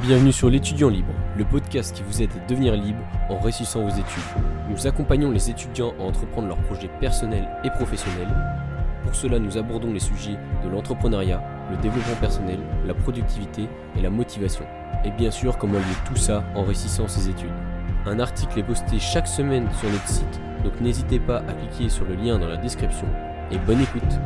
Bienvenue sur l'étudiant libre, le podcast qui vous aide à devenir libre en réussissant vos études. Nous accompagnons les étudiants à entreprendre leurs projets personnels et professionnels. Pour cela, nous abordons les sujets de l'entrepreneuriat, le développement personnel, la productivité et la motivation. Et bien sûr, comment lier tout ça en réussissant ses études. Un article est posté chaque semaine sur notre site, donc n'hésitez pas à cliquer sur le lien dans la description. Et bonne écoute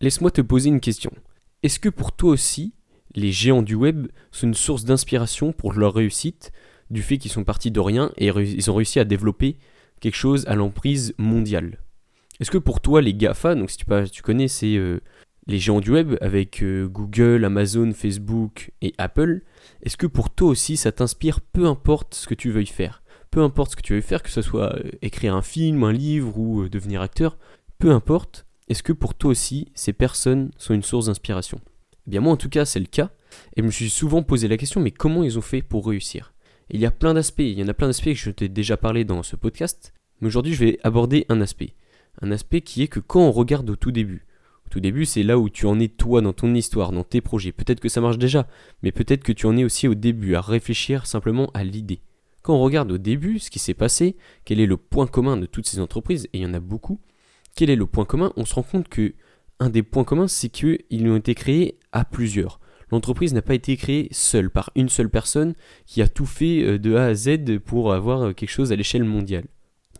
Laisse-moi te poser une question. Est-ce que pour toi aussi, les géants du web sont une source d'inspiration pour leur réussite, du fait qu'ils sont partis de rien et ils ont réussi à développer quelque chose à l'emprise mondiale? Est-ce que pour toi, les GAFA, donc si tu, tu connais, c'est euh, les géants du web avec euh, Google, Amazon, Facebook et Apple, est-ce que pour toi aussi ça t'inspire peu importe ce que tu veuilles faire? Peu importe ce que tu veuilles faire, que ce soit euh, écrire un film, un livre ou devenir acteur, peu importe, est-ce que pour toi aussi, ces personnes sont une source d'inspiration? Eh bien moi en tout cas c'est le cas, et je me suis souvent posé la question, mais comment ils ont fait pour réussir? Il y a plein d'aspects, il y en a plein d'aspects que je t'ai déjà parlé dans ce podcast, mais aujourd'hui je vais aborder un aspect. Un aspect qui est que quand on regarde au tout début, au tout début c'est là où tu en es toi dans ton histoire, dans tes projets, peut-être que ça marche déjà, mais peut-être que tu en es aussi au début, à réfléchir simplement à l'idée. Quand on regarde au début ce qui s'est passé, quel est le point commun de toutes ces entreprises, et il y en a beaucoup, quel est le point commun On se rend compte que un des points communs, c'est qu'ils ont été créés à plusieurs. L'entreprise n'a pas été créée seule, par une seule personne qui a tout fait euh, de A à Z pour avoir euh, quelque chose à l'échelle mondiale.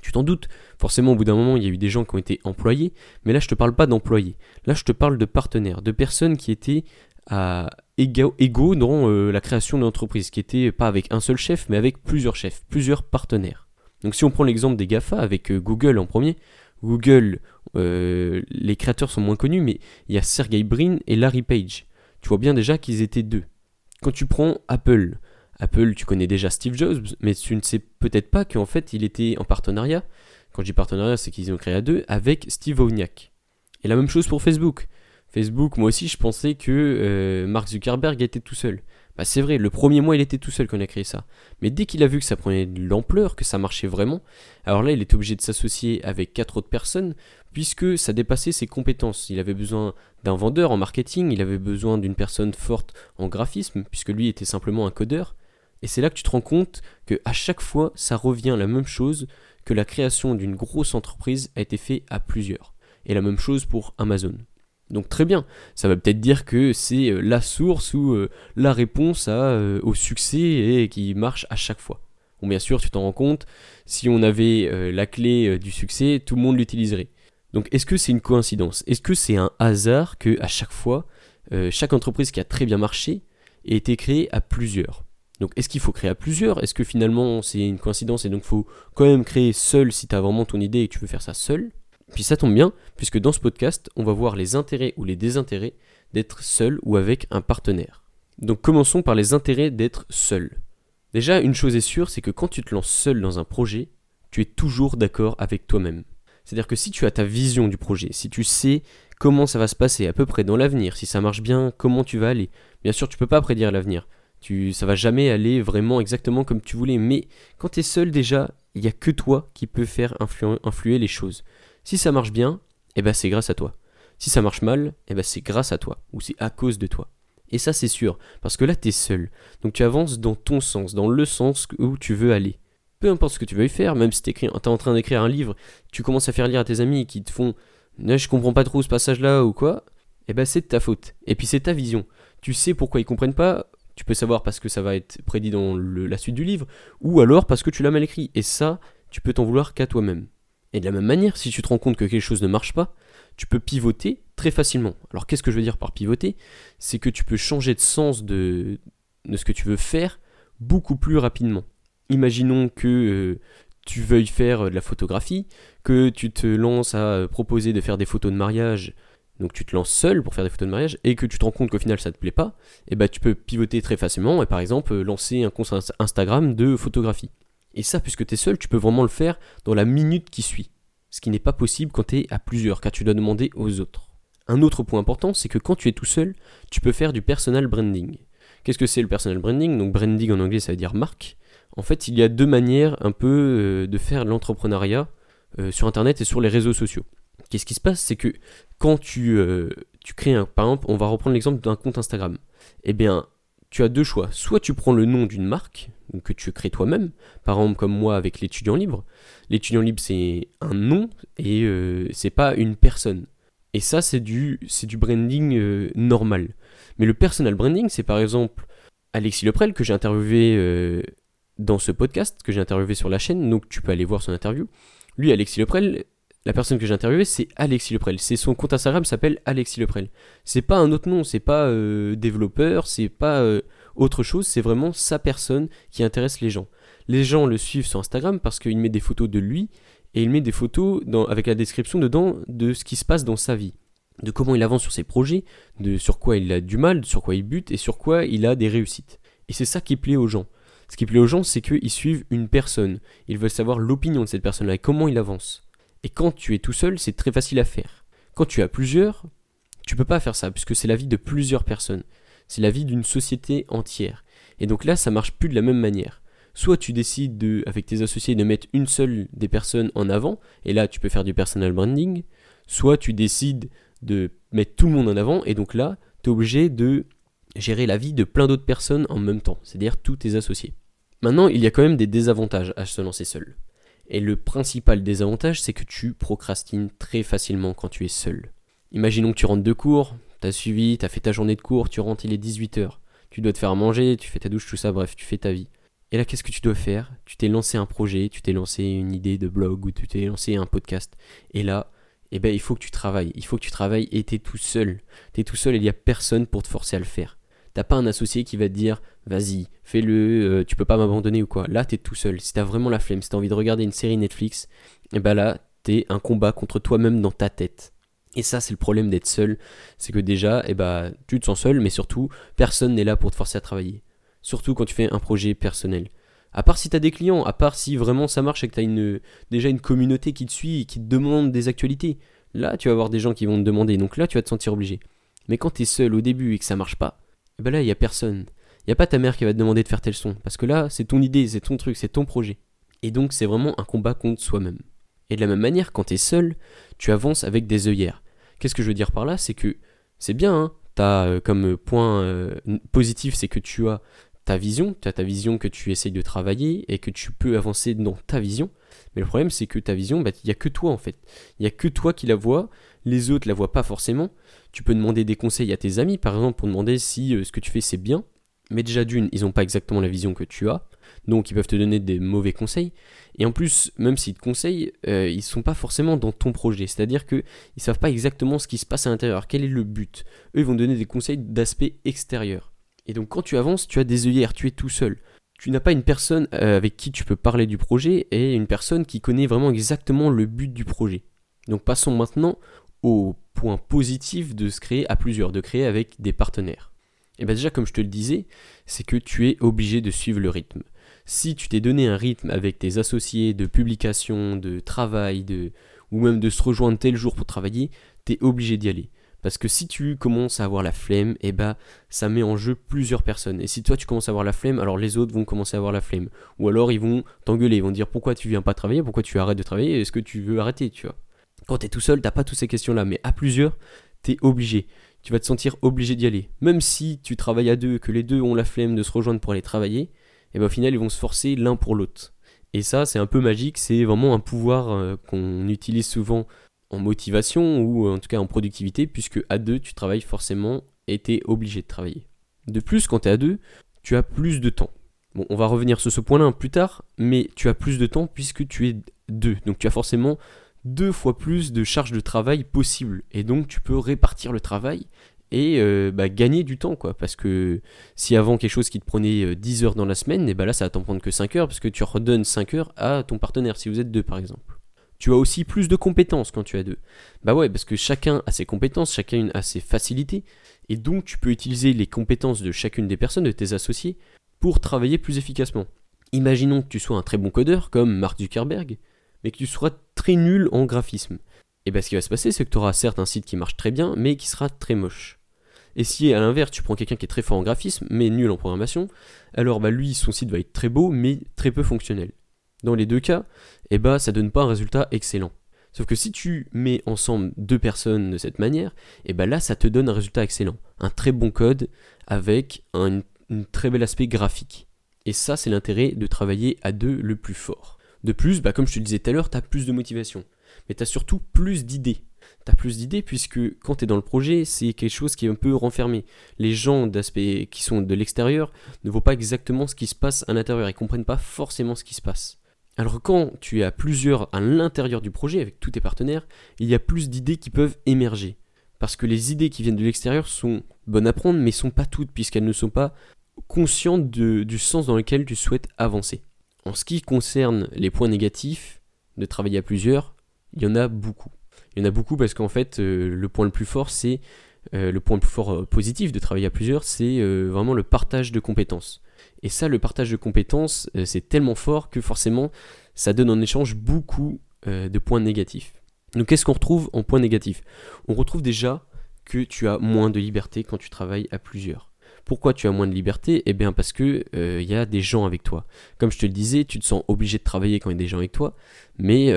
Tu t'en doutes, forcément au bout d'un moment il y a eu des gens qui ont été employés, mais là je te parle pas d'employés, là je te parle de partenaires, de personnes qui étaient à égaux, dans euh, la création de l'entreprise, qui étaient pas avec un seul chef, mais avec plusieurs chefs, plusieurs partenaires. Donc si on prend l'exemple des GAFA avec Google en premier, Google, euh, les créateurs sont moins connus, mais il y a Sergey Brin et Larry Page. Tu vois bien déjà qu'ils étaient deux. Quand tu prends Apple, Apple, tu connais déjà Steve Jobs, mais tu ne sais peut-être pas qu'en fait il était en partenariat. Quand je dis partenariat, c'est qu'ils ont créé à deux avec Steve Wozniak. Et la même chose pour Facebook. Facebook, moi aussi, je pensais que euh, Mark Zuckerberg était tout seul. Bah, c'est vrai, le premier mois il était tout seul quand il a créé ça. Mais dès qu'il a vu que ça prenait de l'ampleur, que ça marchait vraiment, alors là il était obligé de s'associer avec quatre autres personnes, puisque ça dépassait ses compétences. Il avait besoin d'un vendeur en marketing, il avait besoin d'une personne forte en graphisme, puisque lui était simplement un codeur. Et c'est là que tu te rends compte que à chaque fois ça revient la même chose que la création d'une grosse entreprise a été faite à plusieurs. Et la même chose pour Amazon. Donc très bien, ça va peut-être dire que c'est euh, la source ou euh, la réponse euh, au succès et qui marche à chaque fois. Bon bien sûr, tu t'en rends compte, si on avait la clé du succès, tout le monde l'utiliserait. Donc est-ce que c'est une coïncidence? Est-ce que c'est un hasard que à chaque fois, chaque entreprise qui a très bien marché ait été créée à plusieurs? Donc est-ce qu'il faut créer à plusieurs? Est-ce que finalement c'est une coïncidence et donc faut quand même créer seul si tu as vraiment ton idée et que tu veux faire ça seul? Puis ça tombe bien, puisque dans ce podcast, on va voir les intérêts ou les désintérêts d'être seul ou avec un partenaire. Donc commençons par les intérêts d'être seul. Déjà, une chose est sûre, c'est que quand tu te lances seul dans un projet, tu es toujours d'accord avec toi-même. C'est-à-dire que si tu as ta vision du projet, si tu sais comment ça va se passer à peu près dans l'avenir, si ça marche bien, comment tu vas aller, bien sûr tu peux pas prédire l'avenir. Ça va jamais aller vraiment exactement comme tu voulais, mais quand tu es seul déjà, il n'y a que toi qui peux faire influer les choses. Si ça marche bien, eh ben c'est grâce à toi. Si ça marche mal, eh ben c'est grâce à toi, ou c'est à cause de toi. Et ça c'est sûr, parce que là tu es seul. Donc tu avances dans ton sens, dans le sens où tu veux aller. Peu importe ce que tu veuilles faire, même si tu es en train d'écrire un livre, tu commences à faire lire à tes amis qui te font je comprends pas trop ce passage-là ou quoi, eh ben c'est de ta faute. Et puis c'est ta vision. Tu sais pourquoi ils comprennent pas, tu peux savoir parce que ça va être prédit dans la suite du livre, ou alors parce que tu l'as mal écrit. Et ça, tu peux t'en vouloir qu'à toi-même. Et de la même manière, si tu te rends compte que quelque chose ne marche pas, tu peux pivoter très facilement. Alors qu'est-ce que je veux dire par pivoter? C'est que tu peux changer de sens de, ce que tu veux faire beaucoup plus rapidement. Imaginons que euh, tu veuilles faire de la photographie, que tu te lances à euh, proposer de faire des photos de mariage, donc tu te lances seul pour faire des photos de mariage, et que tu te rends compte qu'au final ça te plaît pas, et eh ben tu peux pivoter très facilement et par exemple lancer un compte Instagram de photographie. Et ça, puisque tu es seul, tu peux vraiment le faire dans la minute qui suit. Ce qui n'est pas possible quand tu es à plusieurs, car tu dois demander aux autres. Un autre point important, c'est que quand tu es tout seul, tu peux faire du personal branding. Qu'est-ce que c'est le personal branding? Donc branding en anglais, ça veut dire marque. En fait, il y a deux manières un peu euh, de faire l'entrepreneuriat euh, sur Internet et sur les réseaux sociaux. Qu'est-ce qui se passe? C'est que quand tu, euh, tu crées un... Par exemple, on va reprendre l'exemple d'un compte Instagram. Eh bien, tu as deux choix. Soit tu prends le nom d'une marque, que tu crées toi-même, par exemple comme moi avec l'étudiant libre. L'étudiant libre, c'est un nom et euh, c'est pas une personne. Et ça, c'est du, c'est du branding normal. Mais le personal branding, c'est par exemple Alexis Leprel que j'ai interviewé dans ce podcast, que j'ai interviewé sur la chaîne, donc tu peux aller voir son interview. Lui, Alexis Leprel, la personne que j'ai interviewée, c'est Alexis Leprel. C'est son compte Instagram s'appelle Alexis Leprel. C'est pas un autre nom, c'est pas euh, développeur, c'est pas euh, autre chose, c'est vraiment sa personne qui intéresse les gens. Les gens le suivent sur Instagram parce qu'il met des photos de lui et il met des photos avec la description dedans de ce qui se passe dans sa vie, de comment il avance sur ses projets, de sur quoi il a du mal, sur quoi il bute et sur quoi il a des réussites. Et c'est ça qui plaît aux gens. Ce qui plaît aux gens, c'est qu'ils suivent une personne. Ils veulent savoir l'opinion de cette personne-là et comment il avance. Et quand tu es tout seul, c'est très facile à faire. Quand tu as plusieurs, tu peux pas faire ça, puisque c'est la vie de plusieurs personnes. C'est la vie d'une société entière. Et donc là, ça marche plus de la même manière. Soit tu décides de, avec tes associés de mettre une seule des personnes en avant, et là tu peux faire du personal branding, soit tu décides de mettre tout le monde en avant, et donc là, tu es obligé de gérer la vie de plein d'autres personnes en même temps, c'est-à-dire tous tes associés. Maintenant, il y a quand même des désavantages à se lancer seul. Et le principal désavantage, c'est que tu procrastines très facilement quand tu es seul. Imaginons que tu rentres de cours, t'as suivi, t'as fait ta journée de cours, tu rentres, il est 18h. Tu dois te faire manger, tu fais ta douche, tout ça, bref, tu fais ta vie. Et là, qu'est-ce que tu dois faire? Tu t'es lancé un projet, tu t'es lancé une idée de blog ou tu t'es lancé un podcast. Et là, eh ben, il faut que tu travailles. Il faut que tu travailles et t'es tout seul. T'es tout seul et il n'y a personne pour te forcer à le faire. T'as pas un associé qui va te dire vas-y, fais-le, euh, tu peux pas m'abandonner ou quoi. Là, t'es tout seul. Si t'as vraiment la flemme, si t'as envie de regarder une série Netflix, et eh ben là, t'es un combat contre toi-même dans ta tête. Et ça, c'est le problème d'être seul. C'est que déjà, eh ben, tu te sens seul, mais surtout, personne n'est là pour te forcer à travailler. Surtout quand tu fais un projet personnel. À part si t'as des clients, à part si vraiment ça marche et que t'as une, déjà une communauté qui te suit qui te demande des actualités. Là, tu vas avoir des gens qui vont te demander, donc là, tu vas te sentir obligé. Mais quand t'es seul au début et que ça marche pas, et eh ben là, il n'y a personne. Il n'y a pas ta mère qui va te demander de faire tel son. Parce que là, c'est ton idée, c'est ton truc, c'est ton projet. Et donc, c'est vraiment un combat contre soi-même. Et de la même manière, quand tu es seul, tu avances avec des œillères. Qu'est-ce que je veux dire par là? C'est que c'est bien, hein as, euh, comme point euh, positif, c'est que tu as ta vision, tu as ta vision que tu essayes de travailler et que tu peux avancer dans ta vision. Mais le problème, c'est que ta vision, bah, il n'y a que toi en fait. Il n'y a que toi qui la vois, les autres la voient pas forcément. Tu peux demander des conseils à tes amis, par exemple, pour demander si euh, ce que tu fais c'est bien. Mais déjà d'une, ils n'ont pas exactement la vision que tu as, donc ils peuvent te donner des mauvais conseils. Et en plus, même s'ils te conseillent, euh, ils ne sont pas forcément dans ton projet. C'est-à-dire qu'ils ne savent pas exactement ce qui se passe à l'intérieur, quel est le but? Eux, ils vont donner des conseils d'aspect extérieur. Et donc quand tu avances, tu as des œillères, tu es tout seul. Tu n'as pas une personne euh, avec qui tu peux parler du projet et une personne qui connaît vraiment exactement le but du projet. Donc passons maintenant au point positif de se créer à plusieurs, de créer avec des partenaires. Et bien déjà comme je te le disais, c'est que tu es obligé de suivre le rythme. Si tu t'es donné un rythme avec tes associés de publication, de travail, de, ou même de se rejoindre tel jour pour travailler, tu es obligé d'y aller. Parce que si tu commences à avoir la flemme, et eh ben, ça met en jeu plusieurs personnes. Et si toi tu commences à avoir la flemme, alors les autres vont commencer à avoir la flemme. Ou alors ils vont t'engueuler, ils vont dire pourquoi tu viens pas travailler, pourquoi tu arrêtes de travailler, est-ce que tu veux arrêter, tu vois? Quand t'es tout seul, t'as pas toutes ces questions-là, mais à plusieurs, t'es obligé. Tu vas te sentir obligé d'y aller. Même si tu travailles à deux, que les deux ont la flemme de se rejoindre pour aller travailler, et eh ben au final ils vont se forcer l'un pour l'autre. Et ça, c'est un peu magique, c'est vraiment un pouvoir euh, qu'on utilise souvent en motivation ou en tout cas en productivité, puisque à deux, tu travailles forcément et t'es obligé de travailler. De plus, quand t'es à deux, tu as plus de temps. Bon, on va revenir sur ce point-là plus tard, mais tu as plus de temps puisque tu es deux. Donc tu as forcément deux fois plus de charges de travail possible. Et donc tu peux répartir le travail et euh, bah, gagner du temps quoi. Parce que si avant quelque chose qui te prenait 10 euh, heures dans la semaine et bah là ça va t'en prendre que 5 heures parce que tu redonnes 5 heures à ton partenaire si vous êtes deux par exemple. Tu as aussi plus de compétences quand tu as deux. Bah ouais parce que chacun a ses compétences chacun a ses facilités. Et donc tu peux utiliser les compétences de chacune des personnes de tes associés pour travailler plus efficacement. Imaginons que tu sois un très bon codeur comme Mark Zuckerberg mais que tu sois très nul en graphisme. Et bien ce qui va se passer, c'est que tu auras certes un site qui marche très bien, mais qui sera très moche. Et si à l'inverse, tu prends quelqu'un qui est très fort en graphisme, mais nul en programmation, alors bah lui, son site va être très beau, mais très peu fonctionnel. Dans les deux cas, eh ben, ça donne pas un résultat excellent. Sauf que si tu mets ensemble deux personnes de cette manière, et eh ben là ça te donne un résultat excellent. Un très bon code avec un, très bel aspect graphique. Et ça c'est l'intérêt de travailler à deux le plus fort. De plus, bah, comme je te disais tout à l'heure, tu as plus de motivation. Mais tu as surtout plus d'idées. Tu as plus d'idées puisque quand tu es dans le projet, c'est quelque chose qui est un peu renfermé. Les gens d'aspect qui sont de l'extérieur ne voient pas exactement ce qui se passe à l'intérieur. Ils comprennent pas forcément ce qui se passe. Alors quand tu as plusieurs à l'intérieur du projet avec tous tes partenaires, il y a plus d'idées qui peuvent émerger. Parce que les idées qui viennent de l'extérieur sont bonnes à prendre, mais sont pas toutes, puisqu'elles ne sont pas conscientes du sens dans lequel tu souhaites avancer. En ce qui concerne les points négatifs de travailler à plusieurs, il y en a beaucoup. Il y en a beaucoup parce qu'en fait, euh, le point le plus fort, c'est euh, le point le plus fort euh, positif de travailler à plusieurs, c'est vraiment le partage de compétences. Et ça, le partage de compétences, c'est tellement fort que forcément, ça donne en échange beaucoup de points négatifs. Donc qu'est-ce qu'on retrouve en points négatifs? On retrouve déjà que tu as moins de liberté quand tu travailles à plusieurs. Pourquoi tu as moins de liberté? Eh bien parce que il euh, y a des gens avec toi. Comme je te le disais, tu te sens obligé de travailler quand il y a des gens avec toi, mais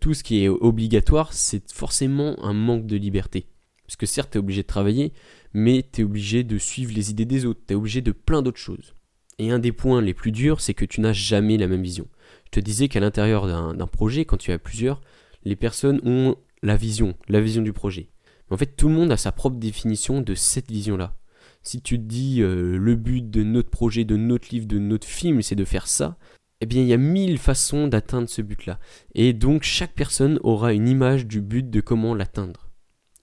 tout ce qui est obligatoire, c'est forcément un manque de liberté. Parce que certes, tu es obligé de travailler, mais tu es obligé de suivre les idées des autres, tu es obligé de plein d'autres choses. Et un des points les plus durs, c'est que tu n'as jamais la même vision. Je te disais qu'à l'intérieur d'un projet, quand tu as plusieurs, les personnes ont la vision, la vision du projet. Mais en fait, tout le monde a sa propre définition de cette vision-là. Si tu te dis euh, le but de notre projet, de notre livre, de notre film, c'est de faire ça, eh bien, il y a mille façons d'atteindre ce but-là. Et donc, chaque personne aura une image du but de comment l'atteindre.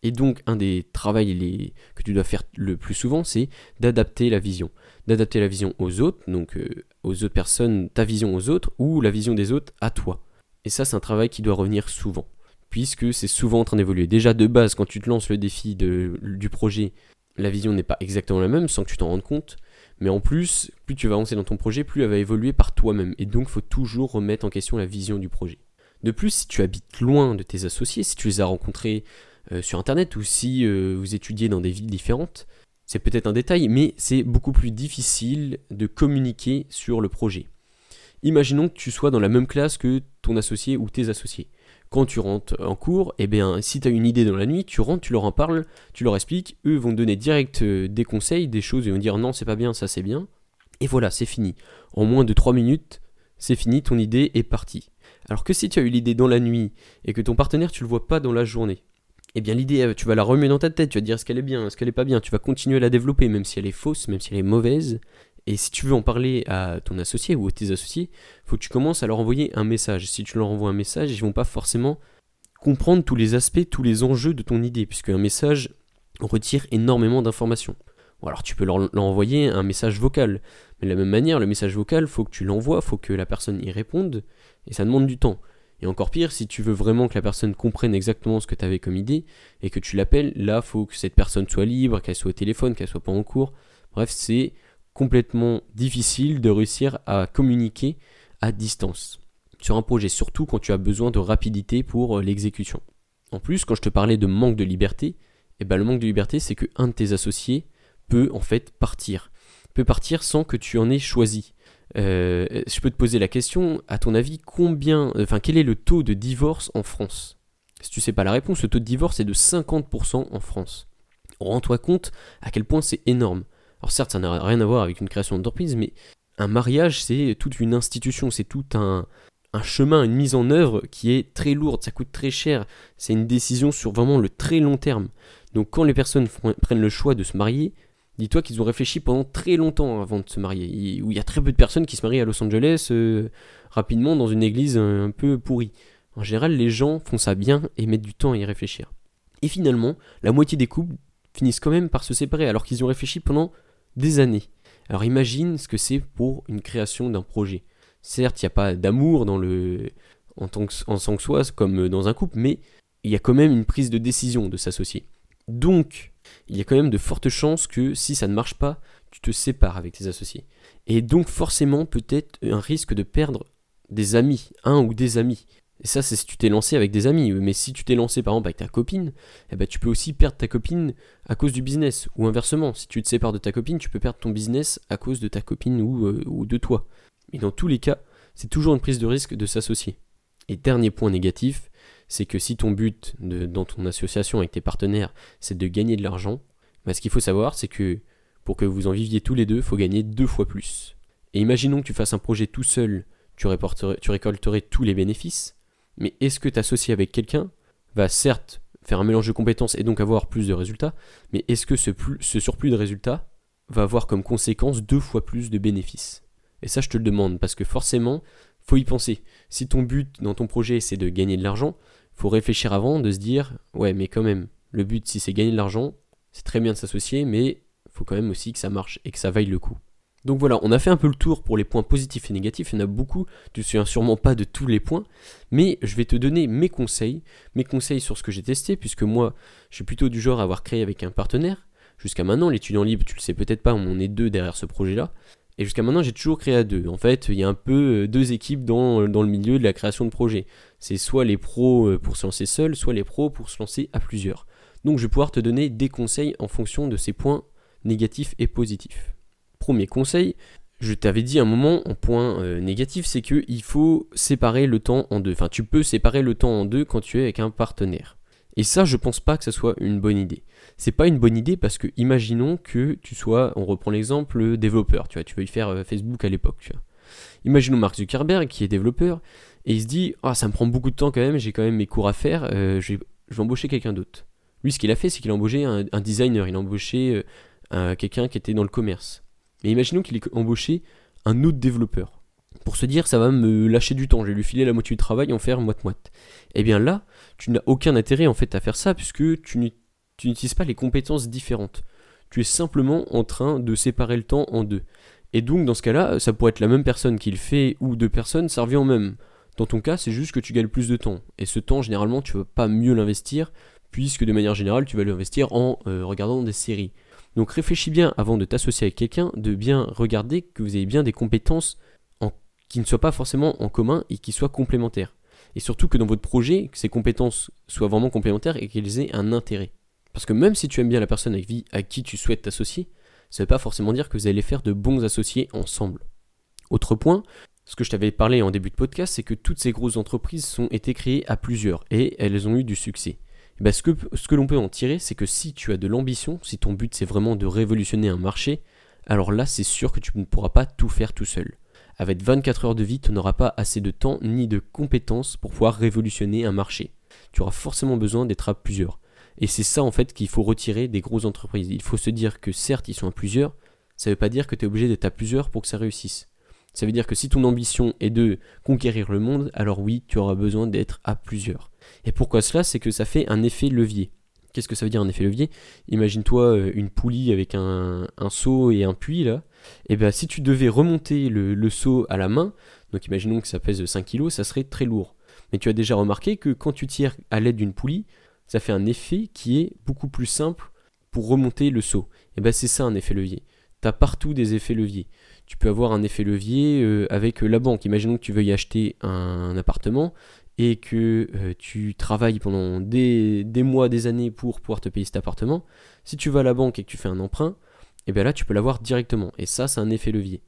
Et donc, un des travaux que tu dois faire le plus souvent, c'est d'adapter la vision d'adapter la vision aux autres, donc euh, aux autres personnes, ta vision aux autres, ou la vision des autres à toi. Et ça, c'est un travail qui doit revenir souvent, puisque c'est souvent en train d'évoluer. Déjà, de base, quand tu te lances le défi de, du projet, la vision n'est pas exactement la même, sans que tu t'en rendes compte. Mais en plus, plus tu vas avancer dans ton projet, plus elle va évoluer par toi-même. Et donc, faut toujours remettre en question la vision du projet. De plus, si tu habites loin de tes associés, si tu les as rencontrés euh, sur Internet ou si euh, vous étudiez dans des villes différentes, c'est peut-être un détail, mais c'est beaucoup plus difficile de communiquer sur le projet. Imaginons que tu sois dans la même classe que ton associé ou tes associés. Quand tu rentres en cours, eh bien, si tu as une idée dans la nuit, tu rentres, tu leur en parles, tu leur expliques, eux vont te donner direct euh, des conseils, des choses, ils vont dire non, c'est pas bien, ça c'est bien. Et voilà, c'est fini. En moins de 3 minutes, c'est fini, ton idée est partie. Alors que si tu as eu l'idée dans la nuit et que ton partenaire, tu le vois pas dans la journée, eh bien l'idée, euh, tu vas la remuer dans ta tête, tu vas dire est-ce qu'elle est bien, est-ce qu'elle est pas bien, tu vas continuer à la développer même si elle est fausse, même si elle est mauvaise. Et si tu veux en parler à ton associé ou à tes associés, faut que tu commences à leur envoyer un message. Si tu leur envoies un message, ils vont pas forcément comprendre tous les aspects, tous les enjeux de ton idée, puisque un message retire énormément d'informations. Ou alors tu peux leur, envoyer un message vocal. Mais de la même manière, le message vocal, faut que tu l'envoies, faut que la personne y réponde, et ça demande du temps. Et encore pire, si tu veux vraiment que la personne comprenne exactement ce que tu avais comme idée et que tu l'appelles, là, faut que cette personne soit libre, qu'elle soit au téléphone, qu'elle soit pas en cours. Bref, c'est complètement difficile de réussir à communiquer à distance sur un projet, surtout quand tu as besoin de rapidité pour euh, l'exécution. En plus, quand je te parlais de manque de liberté, eh ben, le manque de liberté, c'est que un de tes associés peut en fait partir. Peut partir sans que tu en aies choisi. Euh, je peux te poser la question, à ton avis, combien, enfin, quel est le taux de divorce en France? Si tu sais pas la réponse, le taux de divorce est de 50% en France. Rends-toi compte à quel point c'est énorme. Alors certes, ça n'a rien à voir avec une création d'entreprise, mais un mariage, c'est toute une institution, c'est tout un, chemin, une mise en œuvre qui est très lourde, ça coûte très cher, c'est une décision sur vraiment le très long terme. Donc quand les personnes prennent le choix de se marier, Dis-toi qu'ils ont réfléchi pendant très longtemps avant de se marier. Où il y a très peu de personnes qui se marient à Los Angeles euh, rapidement dans une église un, peu pourrie. En général, les gens font ça bien et mettent du temps à y réfléchir. Et finalement, la moitié des couples finissent quand même par se séparer alors qu'ils ont réfléchi pendant des années. Alors imagine ce que c'est pour une création d'un projet. Certes, il n'y a pas d'amour en tant que, en soi comme dans un couple, mais il y a quand même une prise de décision de s'associer. Donc, il y a quand même de fortes chances que si ça ne marche pas, tu te sépares avec tes associés. Et donc forcément peut-être un risque de perdre des amis, un ou des amis. Et ça, c'est si tu t'es lancé avec des amis. Mais si tu t'es lancé par exemple avec ta copine, eh ben, tu peux aussi perdre ta copine à cause du business. Ou inversement, si tu te sépares de ta copine, tu peux perdre ton business à cause de ta copine ou, euh, de toi. Mais dans tous les cas, c'est toujours une prise de risque de s'associer. Et dernier point négatif, c'est que si ton but dans ton association avec tes partenaires, c'est de gagner de l'argent, bah, ce qu'il faut savoir, c'est que pour que vous en viviez tous les deux, il faut gagner deux fois plus. Et imaginons que tu fasses un projet tout seul, tu récolterais tous les bénéfices, mais est-ce que t'associer avec quelqu'un va certes faire un mélange de compétences et donc avoir plus de résultats, mais est-ce que ce, surplus de résultats va avoir comme conséquence deux fois plus de bénéfices? Et ça, je te le demande, parce que forcément, faut y penser. Si ton but dans ton projet c'est de gagner de l'argent, faut réfléchir avant de se dire ouais mais quand même le but si c'est gagner de l'argent, c'est très bien de s'associer mais faut quand même aussi que ça marche et que ça vaille le coup. Donc voilà, on a fait un peu le tour pour les points positifs et négatifs, il y en a beaucoup, tu ne souviens sûrement pas de tous les points, mais je vais te donner mes conseils, mes conseils sur ce que j'ai testé, puisque moi, je suis plutôt du genre à avoir créé avec un partenaire. Jusqu'à maintenant, l'étudiant libre, tu le sais peut-être pas, on est deux derrière ce projet-là. Et jusqu'à maintenant, j'ai toujours créé à deux. En fait, il y a un peu euh, deux équipes dans, euh, dans le milieu de la création de projets. C'est soit les pros euh, pour se lancer seuls, soit les pros pour se lancer à plusieurs. Donc, je vais pouvoir te donner des conseils en fonction de ces points négatifs et positifs. Premier conseil, je t'avais dit un moment en point négatif, c'est qu'il faut séparer le temps en deux. Enfin, tu peux séparer le temps en deux quand tu es avec un partenaire. Et ça, je pense pas que ce soit une bonne idée. C'est pas une bonne idée parce que imaginons que tu sois, on reprend l'exemple développeur, tu vois, tu veux y faire euh, Facebook à l'époque, tu vois. Imaginons Mark Zuckerberg qui est développeur et il se dit ah ça me prend beaucoup de temps quand même, j'ai quand même mes cours à faire, euh, je, vais, embaucher quelqu'un d'autre. Lui ce qu'il a fait c'est qu'il a embauché un, designer, il a embauché euh, quelqu'un qui était dans le commerce. Mais imaginons qu'il ait embauché un autre développeur pour se dire ça va me lâcher du temps, je vais lui filer la moitié du travail en faire moite-moite. Eh bien là, tu n'as aucun intérêt en fait à faire ça puisque tu n'utilises pas les compétences différentes. Tu es simplement en train de séparer le temps en deux. Et donc dans ce cas-là, ça pourrait être la même personne qui le fait ou deux personnes, ça revient même. Dans ton cas, c'est juste que tu gagnes plus de temps. Et ce temps, généralement, tu ne vas pas mieux l'investir, puisque de manière générale, tu vas l'investir en euh, regardant des séries. Donc réfléchis bien avant de t'associer avec quelqu'un, de bien regarder que vous avez bien des compétences qui ne soient pas forcément en commun et qui soient complémentaires. Et surtout que dans votre projet, que ces compétences soient vraiment complémentaires et qu'elles aient un intérêt. Parce que même si tu aimes bien la personne avec à qui tu souhaites t'associer, ça ne veut pas forcément dire que vous allez faire de bons associés ensemble. Autre point, ce que je t'avais parlé en début de podcast, c'est que toutes ces grosses entreprises ont été créées à plusieurs et elles ont eu du succès. Ben ce que, ce que l'on peut en tirer, c'est que si tu as de l'ambition, si ton but c'est vraiment de révolutionner un marché, alors là c'est sûr que tu ne pourras pas tout faire tout seul. Avec 24 heures de vie, tu n'auras pas assez de temps ni de compétences pour pouvoir révolutionner un marché. Tu auras forcément besoin d'être à plusieurs. Et c'est ça en fait qu'il faut retirer des grosses entreprises. Il faut se dire que certes ils sont à plusieurs, ça ne veut pas dire que tu es obligé d'être à plusieurs pour que ça réussisse. Ça veut dire que si ton ambition est de conquérir le monde, alors oui, tu auras besoin d'être à plusieurs. Et pourquoi cela? C'est que ça fait un effet levier. Qu'est-ce que ça veut dire un effet levier? Imagine-toi euh, une poulie avec un, seau et un puits là. Et eh bien si tu devais remonter le, seau à la main, donc imaginons que ça pèse 5 kg, ça serait très lourd. Mais tu as déjà remarqué que quand tu tires à l'aide d'une poulie, ça fait un effet qui est beaucoup plus simple pour remonter le seau. Et eh bien c'est ça un effet levier. Tu as partout des effets leviers. Tu peux avoir un effet levier euh, avec la banque. Imaginons que tu veuilles acheter un appartement et que euh, tu travailles pendant des, mois, des années pour pouvoir te payer cet appartement, si tu vas à la banque et que tu fais un emprunt, et eh bien là tu peux l'avoir directement. Et ça, c'est un effet levier.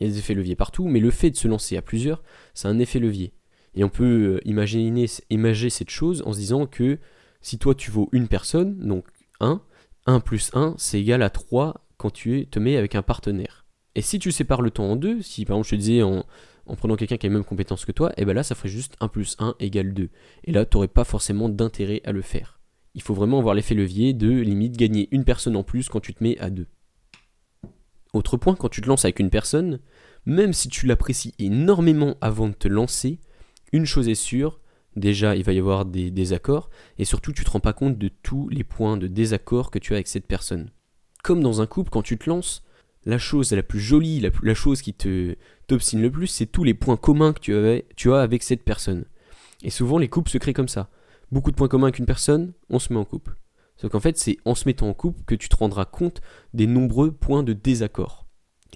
Il y a des effets leviers partout, mais le fait de se lancer à plusieurs, c'est un effet levier. Et on peut euh, imaginer, imaginer cette chose en se disant que si toi tu vaux une personne, donc 1, 1 plus 1, c'est égal à 3 quand tu te mets avec un partenaire. Et si tu sépares le temps en deux, si par exemple je te disais en, en prenant quelqu'un qui a les mêmes compétences que toi, et eh bien là ça ferait juste 1 plus 1 égale 2. Et là tu n'aurais pas forcément d'intérêt à le faire. Il faut vraiment avoir l'effet levier de limite gagner une personne en plus quand tu te mets à deux. Autre point, quand tu te lances avec une personne, même si tu l'apprécies énormément avant de te lancer, une chose est sûre, déjà il va y avoir des désaccords, et surtout tu te rends pas compte de tous les points de désaccord que tu as avec cette personne. Comme dans un couple, quand tu te lances, la chose la plus jolie, la, chose qui te le plus, c'est tous les points communs que tu, avais, tu as avec cette personne. Et souvent, les couples se créent comme ça. Beaucoup de points communs avec une personne, on se met en couple. Sauf qu'en fait, c'est en se mettant en couple que tu te rendras compte des nombreux points de désaccord.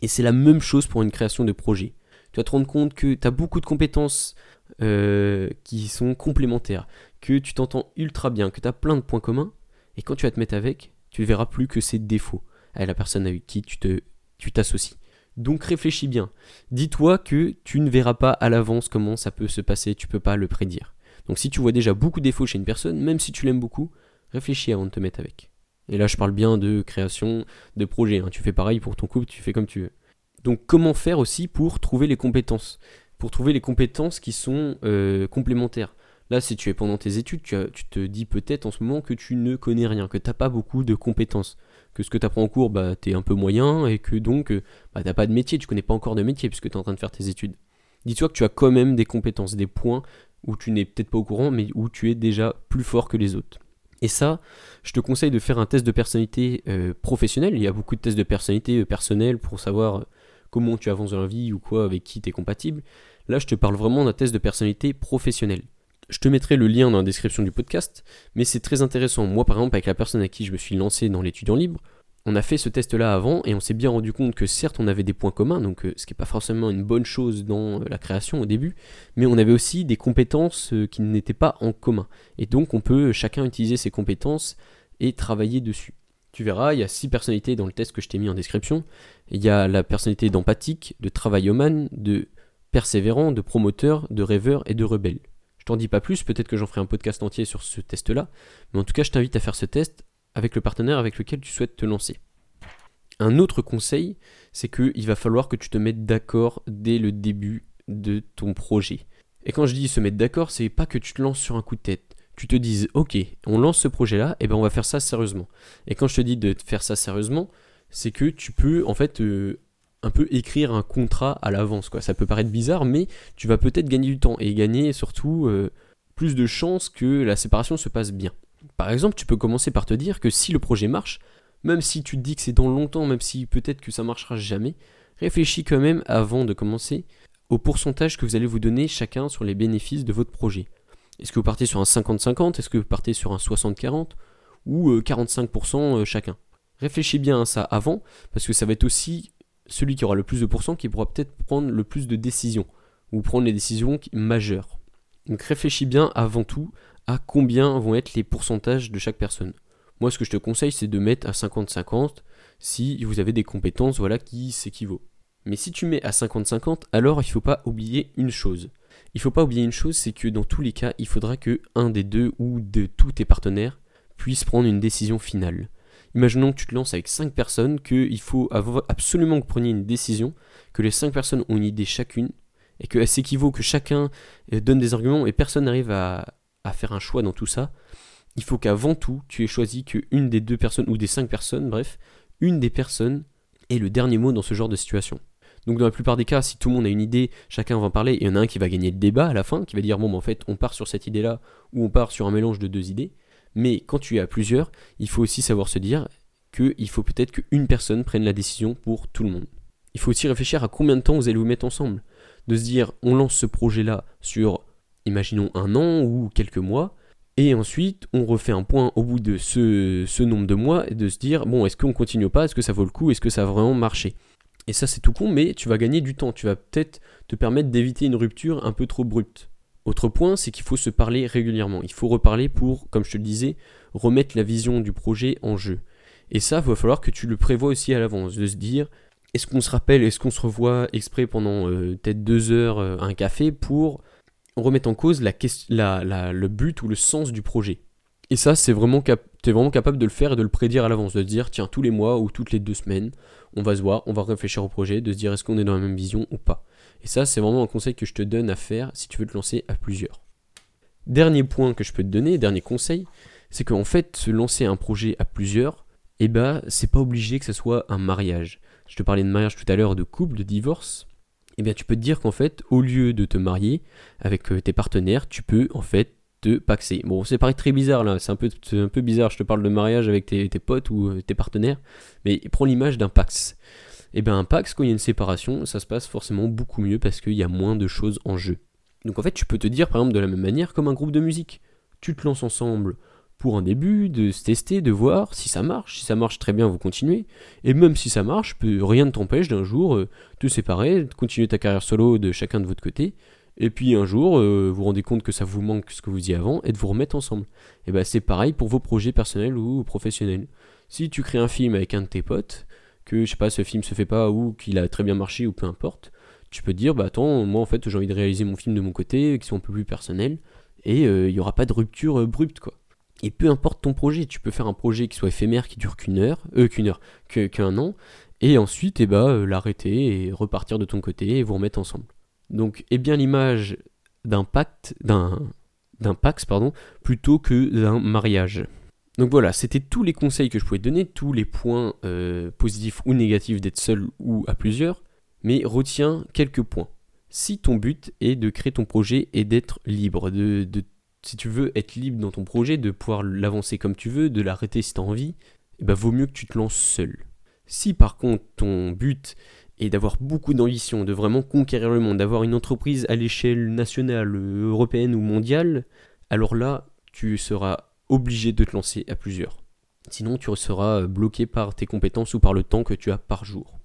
Et c'est la même chose pour une création de projet. Tu vas te rendre compte que tu as beaucoup de compétences euh, qui sont complémentaires, que tu t'entends ultra bien, que tu as plein de points communs, et quand tu vas te mettre avec, tu ne verras plus que ces défauts à la personne avec qui tu t'associes. Donc réfléchis bien. Dis-toi que tu ne verras pas à l'avance comment ça peut se passer, tu peux pas le prédire. Donc si tu vois déjà beaucoup de défauts chez une personne, même si tu l'aimes beaucoup, réfléchis avant de te mettre avec. Et là je parle bien de création de projet, hein. tu fais pareil pour ton couple, tu fais comme tu veux. Donc comment faire aussi pour trouver les compétences? Pour trouver les compétences qui sont euh, complémentaires. Là, si tu es pendant tes études, tu, te dis peut-être en ce moment que tu ne connais rien, que tu n'as pas beaucoup de compétences, que ce que tu apprends en cours, bah, tu es un peu moyen et que donc euh, bah, tu n'as pas de métier, tu connais pas encore de métier puisque tu es en train de faire tes études. Dis-toi que tu as quand même des compétences, des points où tu n'es peut-être pas au courant, mais où tu es déjà plus fort que les autres. Et ça, je te conseille de faire un test de personnalité euh, professionnel. Il y a beaucoup de tests de personnalité euh, personnels pour savoir comment tu avances dans la vie ou quoi, avec qui tu es compatible. Là, je te parle vraiment d'un test de personnalité professionnel. Je te mettrai le lien dans la description du podcast, mais c'est très intéressant. Moi, par exemple, avec la personne à qui je me suis lancé dans l'étudiant libre, on a fait ce test-là avant et on s'est bien rendu compte que certes, on avait des points communs, donc euh, ce qui n'est pas forcément une bonne chose dans euh, la création au début, mais on avait aussi des compétences euh, qui n'étaient pas en commun. Et donc, on peut chacun utiliser ses compétences et travailler dessus. Tu verras, il y a six personnalités dans le test que je t'ai mis en description. Il y a la personnalité d'empathique, de travailloman, de persévérant, de promoteur, de rêveur et de rebelle. T'en dis pas plus, peut-être que j'en ferai un podcast entier sur ce test-là, mais en tout cas, je t'invite à faire ce test avec le partenaire avec lequel tu souhaites te lancer. Un autre conseil, c'est qu'il va falloir que tu te mettes d'accord dès le début de ton projet. Et quand je dis se mettre d'accord, c'est pas que tu te lances sur un coup de tête. Tu te dises, ok, on lance ce projet-là, et ben on va faire ça sérieusement. Et quand je te dis de faire ça sérieusement, c'est que tu peux en fait euh, un peu écrire un contrat à l'avance. Ça peut paraître bizarre, mais tu vas peut-être gagner du temps et gagner surtout euh, plus de chances que la séparation se passe bien. Par exemple, tu peux commencer par te dire que si le projet marche, même si tu te dis que c'est dans longtemps, même si peut-être que ça marchera jamais, réfléchis quand même avant de commencer au pourcentage que vous allez vous donner chacun sur les bénéfices de votre projet. Est-ce que vous partez sur un 50-50 Est-ce que vous partez sur un 60-40 Ou 45% euh, chacun? Réfléchis bien à ça avant, parce que ça va être aussi celui qui aura le plus de pourcents qui pourra peut-être prendre le plus de décisions, ou prendre les décisions majeures. Donc réfléchis bien avant tout à combien vont être les pourcentages de chaque personne. Moi ce que je te conseille c'est de mettre à 50-50 si vous avez des compétences voilà, qui s'équivaut. Mais si tu mets à 50-50, alors il ne faut pas oublier une chose. Il ne faut pas oublier une chose, c'est que dans tous les cas, il faudra que un des deux ou de tous tes partenaires puisse prendre une décision finale. Imaginons que tu te lances avec 5 personnes, qu'il faut absolument que vous preniez une décision, que les 5 personnes ont une idée chacune, et qu'elle s'équivaut que chacun euh, donne des arguments et personne n'arrive à, faire un choix dans tout ça. Il faut qu'avant tout, tu aies choisi qu'une des deux personnes, ou des 5 personnes, bref, une des personnes ait le dernier mot dans ce genre de situation. Donc dans la plupart des cas, si tout le monde a une idée, chacun va en parler, et il y en a un qui va gagner le débat à la fin, qui va dire bon, ben, en fait, on part sur cette idée-là, ou on part sur un mélange de deux idées. Mais quand tu es à plusieurs, il faut aussi savoir se dire qu'il faut peut-être qu'une personne prenne la décision pour tout le monde. Il faut aussi réfléchir à combien de temps vous allez vous mettre ensemble. De se dire, on lance ce projet-là sur, imaginons, un an ou quelques mois, et ensuite on refait un point au bout de ce, nombre de mois et de se dire, bon, est-ce qu'on continue pas? Est-ce que ça vaut le coup? Est-ce que ça a vraiment marché? Et ça, c'est tout con, mais tu vas gagner du temps. Tu vas peut-être te permettre d'éviter une rupture un peu trop brute. Autre point, c'est qu'il faut se parler régulièrement. Il faut reparler pour, comme je te le disais, remettre la vision du projet en jeu. Et ça, il va falloir que tu le prévois aussi à l'avance, de se dire, est-ce qu'on se rappelle, est-ce qu'on se revoit exprès pendant euh, peut-être deux heures euh, un café pour remettre en cause le but ou le sens du projet. Et ça, c'est vraiment, es vraiment capable de le faire et de le prédire à l'avance, de dire, tiens, tous les mois ou toutes les deux semaines, on va se voir, on va réfléchir au projet, de se dire est-ce qu'on est dans la même vision ou pas. Et ça, c'est vraiment un conseil que je te donne à faire si tu veux te lancer à plusieurs. Dernier point que je peux te donner, dernier conseil, c'est qu'en fait, se lancer un projet à plusieurs, eh ben, c'est pas obligé que ce soit un mariage. Je te parlais de mariage tout à l'heure, de couple, de divorce. Eh bien, tu peux te dire qu'en fait, au lieu de te marier avec euh, tes partenaires, tu peux en fait paxer. Bon, c'est paraît très bizarre là, c'est un, peu, bizarre, je te parle de mariage avec tes, tes potes ou euh, tes partenaires, mais prends l'image d'un pax et eh bien un Pax, quand il y a une séparation, ça se passe forcément beaucoup mieux parce qu'il y a moins de choses en jeu. Donc en fait, tu peux te dire par exemple de la même manière comme un groupe de musique. Tu te lances ensemble pour un début, de se tester, de voir si ça marche. Si ça marche très bien, vous continuez. Et même si ça marche, rien ne t'empêche d'un jour euh, te séparer, de continuer ta carrière solo de chacun de votre côté. Et puis un jour, euh, vous vous rendez compte que ça vous manque ce que vous disiez avant et de vous remettre ensemble. Et bien c'est pareil pour vos projets personnels ou professionnels. Si tu crées un film avec un de tes potes, que je sais pas, ce film se fait pas ou qu'il a très bien marché ou peu importe, tu peux dire bah attends, moi en fait j'ai envie de réaliser mon film de mon côté, qui soit un peu plus personnel, et euh, il n'y aura pas de rupture abrupte quoi. Et peu importe ton projet, tu peux faire un projet qui soit éphémère, qui dure qu'une heure, euh, qu'une heure, qu'un an, et ensuite eh bah, euh, l'arrêter et repartir de ton côté et vous remettre ensemble. Donc, eh bien l'image d'un pacte, d'un, d'un pax, pardon, plutôt que d'un mariage. Donc voilà, c'était tous les conseils que je pouvais te donner, tous les points euh, positifs ou négatifs d'être seul ou à plusieurs, mais retiens quelques points. Si ton but est de créer ton projet et d'être libre, de, si tu veux être libre dans ton projet, de pouvoir l'avancer comme tu veux, de l'arrêter si tu as envie, eh ben, vaut mieux que tu te lances seul. Si par contre ton but est d'avoir beaucoup d'ambition, de vraiment conquérir le monde, d'avoir une entreprise à l'échelle nationale, européenne ou mondiale, alors là, tu seras obligé de te lancer à plusieurs. Sinon, tu seras bloqué par tes compétences ou par le temps que tu as par jour.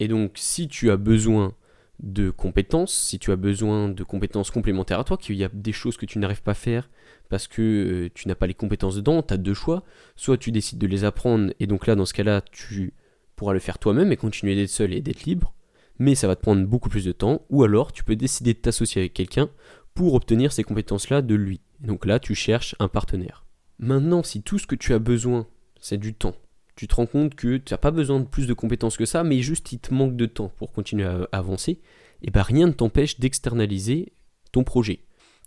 Et donc, si tu as besoin de compétences, si tu as besoin de compétences complémentaires à toi, qu'il y a des choses que tu n'arrives pas à faire parce que euh, tu n'as pas les compétences dedans, tu as deux choix. Soit tu décides de les apprendre, et donc là, dans ce cas-là, tu le faire toi-même et continuer d'être seul et d'être libre, mais ça va te prendre beaucoup plus de temps. Ou alors, tu peux décider de t'associer avec quelqu'un pour obtenir ces compétences-là de lui. Donc là, tu cherches un partenaire. Maintenant, si tout ce que tu as besoin, c'est du temps, tu te rends compte que tu n'as pas besoin de plus de compétences que ça, mais juste il te manque de temps pour continuer à avancer, et eh bien rien ne t'empêche d'externaliser ton projet.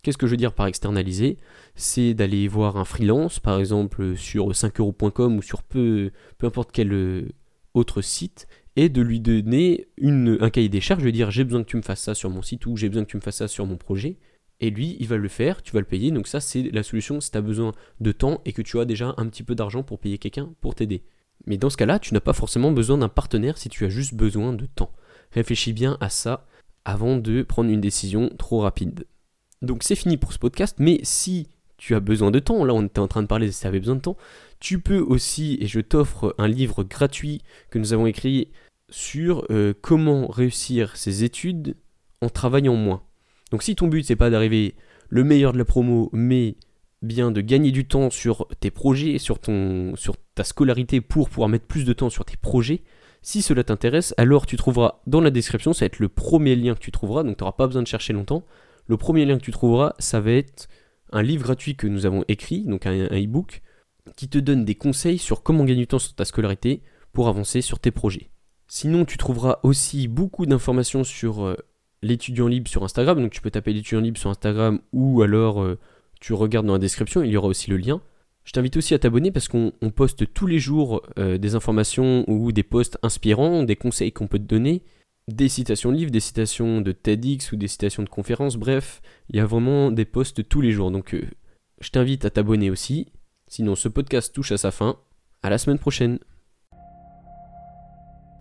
Qu'est-ce que je veux dire par externaliser? C'est d'aller voir un freelance, par exemple sur 5euros.com ou sur peu, peu importe quel euh, autre site, et de lui donner un cahier des charges, je veux dire j'ai besoin que tu me fasses ça sur mon site ou j'ai besoin que tu me fasses ça sur mon projet, et lui, il va le faire, tu vas le payer. Donc ça, c'est la solution si tu as besoin de temps et que tu as déjà un petit peu d'argent pour payer quelqu'un pour t'aider. Mais dans ce cas-là, tu n'as pas forcément besoin d'un partenaire si tu as juste besoin de temps. Réfléchis bien à ça avant de prendre une décision trop rapide. Donc c'est fini pour ce podcast, mais si tu as besoin de temps, là on était en train de parler si tu avais besoin de temps, tu peux aussi, et je t'offre un livre gratuit que nous avons écrit sur euh, comment réussir ses études en travaillant moins. Donc si ton but c'est pas d'arriver le meilleur de la promo, mais bien de gagner du temps sur tes projets, sur, ton, sur ta scolarité pour pouvoir mettre plus de temps sur tes projets, si cela t'intéresse, alors tu trouveras dans la description, ça va être le premier lien que tu trouveras, donc tu n'auras pas besoin de chercher longtemps. Le premier lien que tu trouveras, ça va être un livre gratuit que nous avons écrit, donc un, e-book, qui te donne des conseils sur comment gagner du temps sur ta scolarité pour avancer sur tes projets. Sinon, tu trouveras aussi beaucoup d'informations sur euh, l'étudiant libre sur Instagram. Donc tu peux taper l'étudiant libre sur Instagram ou alors euh, tu regardes dans la description, il y aura aussi le lien. Je t'invite aussi à t'abonner parce qu'on poste tous les jours euh, des informations ou des posts inspirants, des conseils qu'on peut te donner, des citations de livres, des citations de TEDx ou des citations de conférences. Bref, il y a vraiment des posts tous les jours. Donc euh, je t'invite à t'abonner aussi. Sinon, ce podcast touche à sa fin. À la semaine prochaine.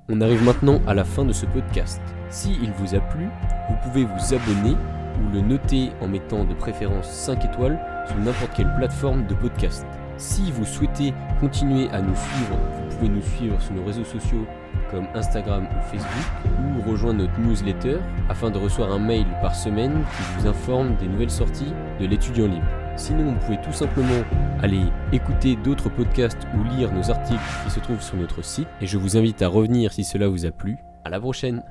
On arrive maintenant à la fin de ce podcast. Si il vous a plu, vous pouvez vous abonner ou le noter en mettant de préférence 5 étoiles sur n'importe quelle plateforme de podcast. Si vous souhaitez continuer à nous suivre, vous pouvez nous suivre sur nos réseaux sociaux comme Instagram ou Facebook ou rejoindre notre newsletter afin de recevoir un mail par semaine qui vous informe des nouvelles sorties de l'étudiant libre. Sinon, vous pouvez tout simplement aller écouter d'autres podcasts ou lire nos articles qui se trouvent sur notre site et je vous invite à revenir si cela vous a plu. À la prochaine